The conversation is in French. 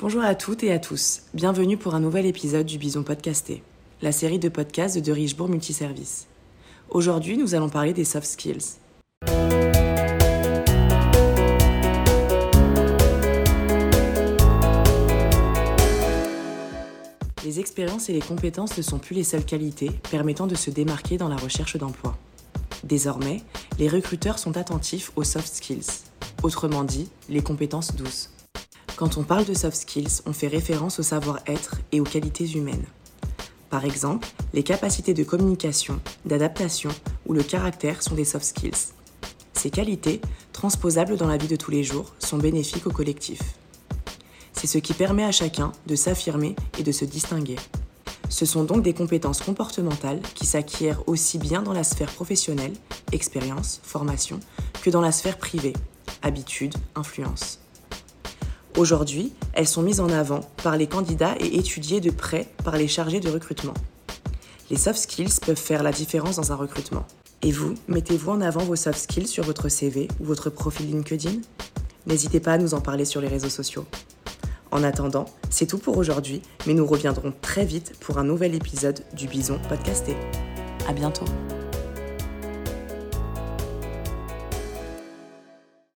Bonjour à toutes et à tous. Bienvenue pour un nouvel épisode du Bison Podcasté, la série de podcasts de Richebourg Multiservice. Aujourd'hui, nous allons parler des soft skills. Les expériences et les compétences ne sont plus les seules qualités permettant de se démarquer dans la recherche d'emploi. Désormais, les recruteurs sont attentifs aux soft skills, autrement dit, les compétences douces. Quand on parle de soft skills, on fait référence au savoir-être et aux qualités humaines. Par exemple, les capacités de communication, d'adaptation ou le caractère sont des soft skills. Ces qualités, transposables dans la vie de tous les jours, sont bénéfiques au collectif. C'est ce qui permet à chacun de s'affirmer et de se distinguer. Ce sont donc des compétences comportementales qui s'acquièrent aussi bien dans la sphère professionnelle, expérience, formation, que dans la sphère privée, habitude, influence. Aujourd'hui, elles sont mises en avant par les candidats et étudiées de près par les chargés de recrutement. Les soft skills peuvent faire la différence dans un recrutement. Et vous, mettez-vous en avant vos soft skills sur votre CV ou votre profil LinkedIn? N'hésitez pas à nous en parler sur les réseaux sociaux. En attendant, c'est tout pour aujourd'hui, mais nous reviendrons très vite pour un nouvel épisode du Bison Podcasté. À bientôt!